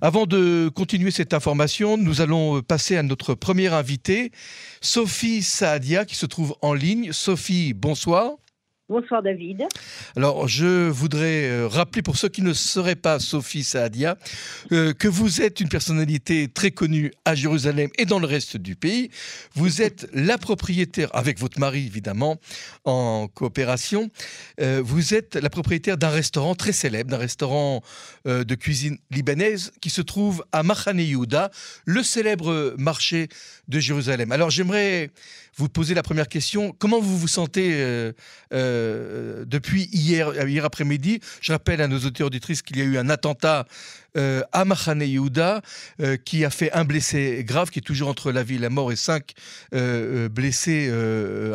Avant de continuer cette information, nous allons passer à notre première invitée, Sophie Saadia, qui se trouve en ligne. Sophie, bonsoir. Bonsoir David. Alors, je voudrais euh, rappeler pour ceux qui ne seraient pas Sophie Saadia euh, que vous êtes une personnalité très connue à Jérusalem et dans le reste du pays. Vous êtes la propriétaire, avec votre mari évidemment, en coopération, euh, vous êtes la propriétaire d'un restaurant très célèbre, d'un restaurant de cuisine libanaise qui se trouve à Machane Yehuda, le célèbre marché de Jérusalem. Alors, j'aimerais vous poser la première question. Comment vous vous sentez euh, depuis hier, après-midi. Je rappelle à nos auditeurs auditrices qu'il y a eu un attentat euh, à Mahane Yehuda euh, qui a fait un blessé grave, qui est toujours entre la vie et la mort, et cinq blessés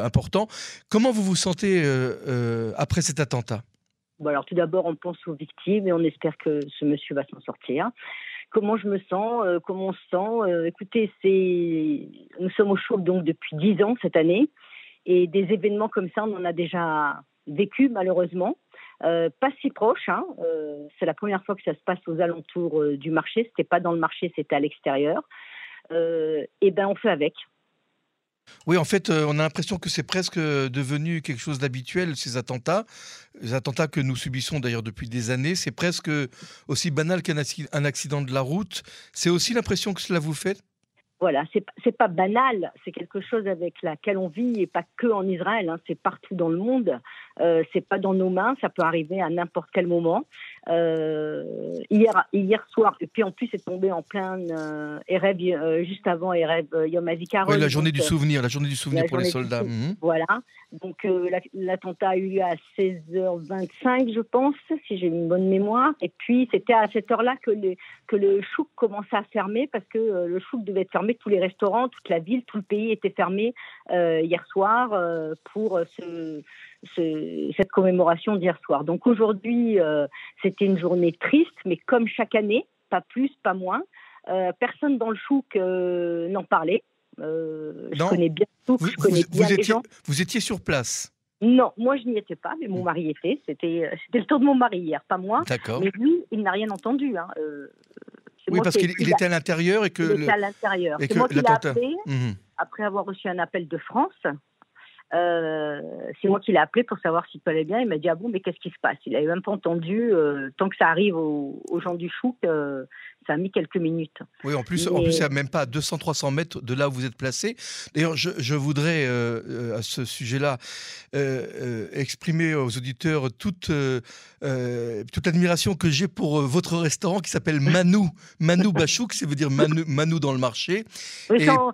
importants. Comment vous vous sentez après cet attentat? Alors tout d'abord, on pense aux victimes et on espère que ce monsieur va s'en sortir comment je me sens, comment on se sent? écoutez, nous sommes au choc donc depuis dix ans cette année. Et des événements comme ça, on en a déjà vécu malheureusement. Euh, pas si proche. Hein. Euh, c'est la première fois que ça se passe aux alentours euh, du marché. C'était pas dans le marché, c'était à l'extérieur. et ben on fait avec. Oui, en fait, on a l'impression que c'est presque devenu quelque chose d'habituel, ces attentats. Les attentats que nous subissons d'ailleurs depuis des années, c'est presque aussi banal qu'un accident de la route. C'est aussi l'impression que cela vous fait? Voilà, c'est pas banal, c'est quelque chose avec laquelle on vit et pas que en Israël, hein, c'est partout dans le monde. Euh, c'est pas dans nos mains, ça peut arriver à n'importe quel moment. Euh, hier, hier soir, et puis en plus c'est tombé en plein euh, euh juste avant Erev euh, Yom HaZikaron. Oui, la journée du souvenir, la journée du souvenir pour les soldats. Mhm. Voilà. Donc l'attentat a eu lieu à 16h25, je pense, si j'ai une bonne mémoire. Et puis c'était à cette heure-là que, que le chouk commençait à fermer parce que le chouk devait être fermé, tous les restaurants, toute la ville, tout le pays était fermé hier soir pour ce cette commémoration d'hier soir. Donc aujourd'hui, euh, c'était une journée triste, mais comme chaque année, pas plus, pas moins. Euh, personne dans le chouk euh, n'en parlait. je connais bien tout, vous, je connais bien étiez, gens. Vous étiez sur place non, moi je n'y étais pas, mais mon mari était. C'était, le tour de mon mari hier, pas moi. D'accord. Mais lui, il n'a rien entendu. Hein. oui, parce qu'il était à l'intérieur et que. Il était à l'intérieur. C'est moi qui l'ai appelé mhm. après avoir reçu un appel de France. Euh, c'est moi qui l'ai appelé pour savoir s'il allait bien. Il m'a dit Ah bon, mais qu'est-ce qui se passe? Il n'avait même pas entendu. Euh, tant que ça arrive aux, gens du chouk, euh, ça a mis quelques minutes. Oui, en plus, en plus il n'y a même pas 200-300 mètres de là où vous êtes placé. D'ailleurs, je, voudrais à ce sujet-là exprimer aux auditeurs toute, toute l'admiration que j'ai pour votre restaurant qui s'appelle Manou. Manou Bachouk, ça veut dire Manou, dans le marché. et, pour,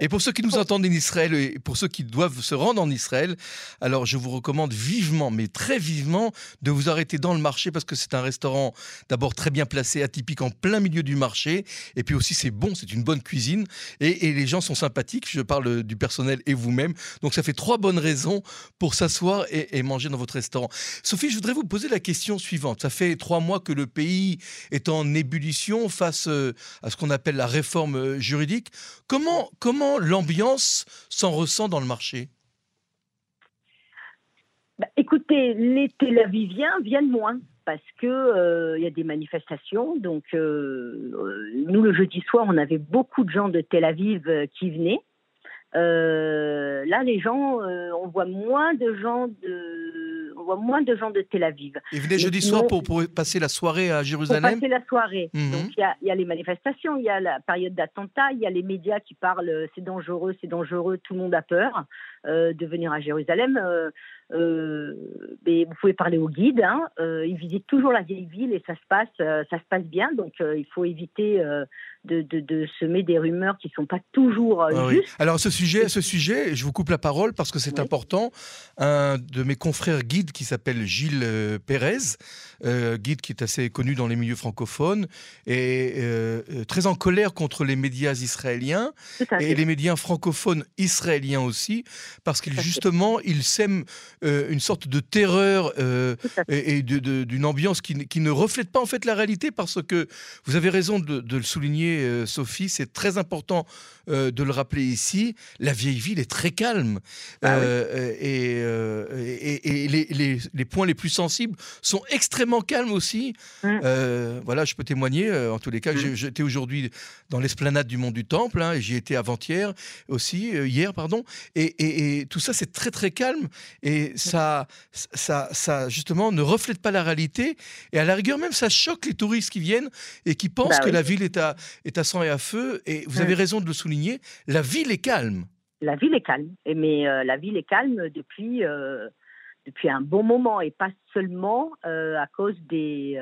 et, pour, ceux qui nous entendent en Israël et pour ceux qui doivent se rendre en Israël. Alors je vous recommande vivement, mais très vivement, de vous arrêter dans le marché parce que c'est un restaurant d'abord très bien placé, atypique en plein milieu du marché. Et puis aussi c'est bon, c'est une bonne cuisine. Et, les gens sont sympathiques. Je parle du personnel et vous-même. Donc ça fait trois bonnes raisons pour s'asseour et, manger dans votre restaurant. Sophie, je voudrais vous poser la question suivante. Ça fait trois mois que le pays est en ébullition face euh, à ce qu'on appelle la réforme euh, juridique. Comment, comment l'ambiance s'en ressent dans le marché? Bah, écoutez, les Tel Aviviens viennent moins parce que euh, il y a des manifestations. Donc euh, nous le jeudi soir, on avait beaucoup de gens de Tel Aviv euh, qui venaient. là, les gens, on voit moins de gens de, on voit moins de gens de Tel Aviv. Ils venaient jeudi soir pour, passer la soirée à Jérusalem. Pour passer la soirée. Mhm. Donc il y, y, a les manifestations, il y a la période d'attentat, il y a les médias qui parlent, c'est dangereux, c'est dangereux, tout le monde a peur. Euh, de venir à Jérusalem. Euh, euh, mais vous pouvez parler au guide. Hein, il visite toujours la vieille ville et ça se passe, ça se passe bien. Donc il faut éviter de, de, semer des rumeurs qui ne sont pas toujours ah justes. Alors ce sujet, ce sujet, je vous coupe la parole parce que c'est important. Un de mes confrères guides qui s'appelle Gilles Pérez, guide qui est assez connu dans les milieux francophones, est très en colère contre les médias israéliens et les médias francophones israéliens aussi parce qu'il justement, il sème une sorte de terreur et, d'une ambiance qui, ne reflète pas en fait la réalité parce que vous avez raison de, le souligner, Sophie, c'est très important de le rappeler ici. La vieille ville est très calme ah et, les, les, points les plus sensibles sont extrêmement calmes aussi. Mmh. voilà, je peux témoigner. en tous les cas, mmh. j'étais aujourd'hui dans l'esplanade du Mont du Temple hein, et j'y étais avant-hier aussi, hier pardon. Et, tout ça, c'est très très calme et ça, ça, ça justement ne reflète pas la réalité. Et à la rigueur même, ça choque les touristes qui viennent et qui pensent bah que la ville est à, est à sang et à feu. Et vous avez raison de le souligner, la ville est calme. La ville est calme, mais euh, la ville est calme depuis, euh, depuis un bon moment et pas seulement euh, à cause des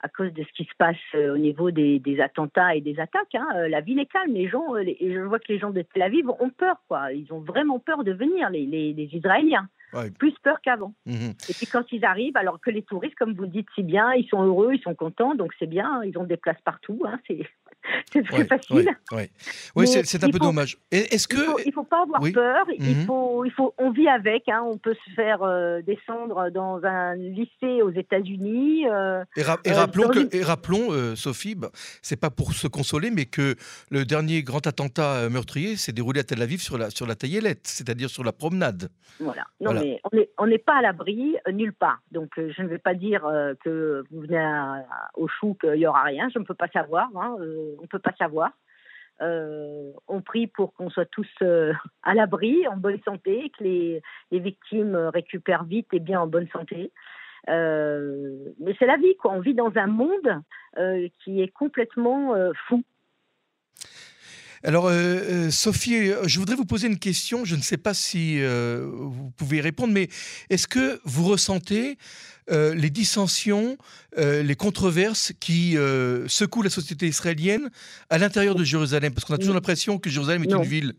à cause de ce qui se passe au niveau des, des attentats et des attaques. Hein. La ville est calme. Les gens, je vois que les gens de Tel Aviv ont peur, quoi. Ils ont vraiment peur de venir, les, les, les Israéliens. Plus peur qu'avant. Mhm. Et puis quand ils arrivent, alors que les touristes, comme vous le dites si bien, ils sont heureux, ils sont contents, donc c'est bien, ils ont des places partout. Hein, c'est c'est très facile. Oui, c'est un peu dommage. Est-ce que il faut, faut pas avoir peur. Il mhm. faut, il faut, on vit avec. Hein. On peut se faire euh, descendre dans un lycée aux États-Unis. Euh, et, euh, rappelons que, et rappelons, Sophie, bah, c'est pas pour se consoler, mais que le dernier grand attentat meurtrier s'est déroulé à Tel Aviv sur la sur la Taillelette, c'est-à-dire sur la promenade. Voilà. Non, mais on n'est pas à l'abri nulle part. Donc je ne vais pas dire que vous venez au chou qu'il y aura rien. Je ne peux pas savoir. Hein on ne peut pas savoir. Euh, on prie pour qu'on soit tous euh, à l'abri, en bonne santé, que les, victimes récupèrent vite et bien en bonne santé. Euh, mais c'est la vie, quoi. On vit dans un monde qui est complètement fou. Alors, Sophie, je voudrais vous poser une question. Je ne sais pas si vous pouvez y répondre, mais est-ce que vous ressentez euh, les dissensions, euh, les controverses qui euh, secouent la société israélienne à l'intérieur de Jérusalem? Parce qu'on a toujours l'impression que Jérusalem est une ville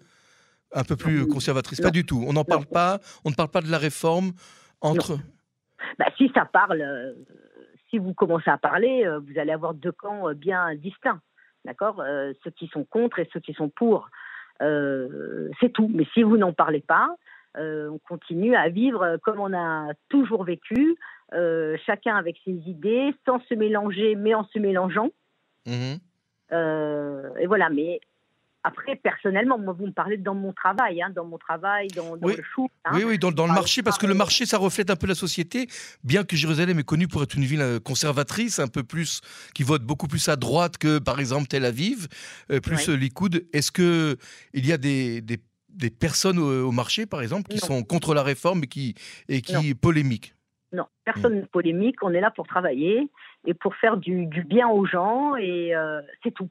un peu plus conservatrice. Pas du tout. On n'en parle pas. On ne parle pas de la réforme entre. Bah, si ça parle, si vous commencez à parler, vous allez avoir deux camps bien distincts. D'accord Ceux qui sont contre et ceux qui sont pour. c'est tout. Mais si vous n'en parlez pas, on continue à vivre comme on a toujours vécu, euh, chacun avec ses idées, sans se mélanger, mais en se mélangeant. Mhm. Euh, et voilà, mais après, personnellement, moi, vous me parlez dans mon travail, hein, dans mon travail, dans, le chou. Hein. oui, oui, dans, le marché, parce que le marché, ça reflète un peu la société, bien que Jérusalem est connue pour être une ville euh, conservatrice, un peu plus, qui vote beaucoup plus à droite que, par exemple, Tel Aviv, plus Likoud. Est-ce qu'il y a des, des, personnes au, marché, par exemple, qui sont contre la réforme et qui, et qui polémiquent? Non, personne ne polémique. On est là pour travailler et pour faire du, bien aux gens et euh, c'est tout.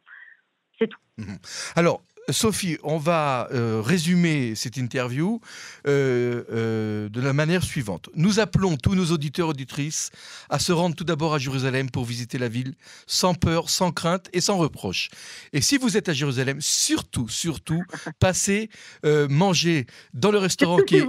C'est tout. Mhm. Alors, Sophie, on va euh, résumer cette interview euh, de la manière suivante. Nous appelons tous nos auditeurs auditrices à se rendre tout d'abord à Jérusalem pour visiter la ville sans peur, sans crainte et sans reproche. Et si vous êtes à Jérusalem, surtout, surtout, passez manger dans le restaurant qui est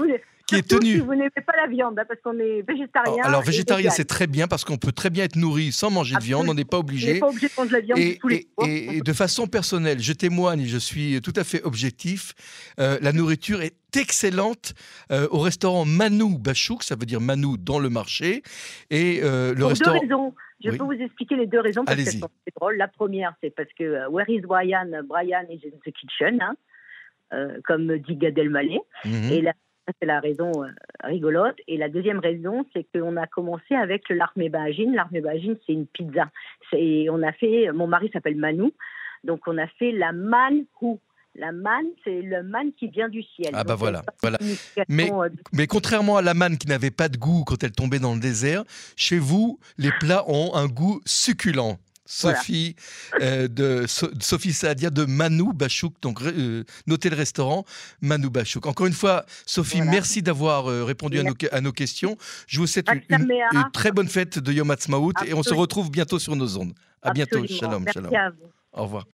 qui est tenu. Si vous n'aimez pas la viande, hein, parce qu'on est végétarien. alors végétarien, c'est très bien parce qu'on peut très bien être nourri sans manger de viande. On n'est pas obligé. On n'est pas obligé de manger de la viande et, tous les et, de façon personnelle, je témoigne, je suis tout à fait objectif. Euh, la nourriture est excellente euh, au restaurant Manou Bachouk, ça veut dire Manou dans le marché. Et euh, le Pour restaurant. Deux raisons. Je peux vous expliquer les deux raisons parce que c'est drôle. La première, c'est parce que Where is Brian? Brian is in the kitchen, hein, comme dit Gad Elmaleh. Mhm. Et la c'est la raison euh, rigolote. Et la deuxième raison, c'est qu'on a commencé avec l'armée bagine. L'armée bagine, c'est une pizza. On a fait, mon mari s'appelle Manu, donc on a fait la manhou. La manne, c'est le manne qui vient du ciel. Ah bah voilà, voilà. Mais, euh, mais contrairement à la manne qui n'avait pas de goût quand elle tombait dans le désert, chez vous, les plats ont un goût succulent. Sophie, euh, de, Sophie Saadia de Manou Bachouk. Donc, euh, notez le restaurant Manou Bachouk. Encore une fois, Sophie, merci d'avoir euh, répondu à nos, à nos, questions. Je vous souhaite une, très bonne fête de Yom et on se retrouve bientôt sur nos ondes. À bientôt. Shalom, shalom. Au revoir.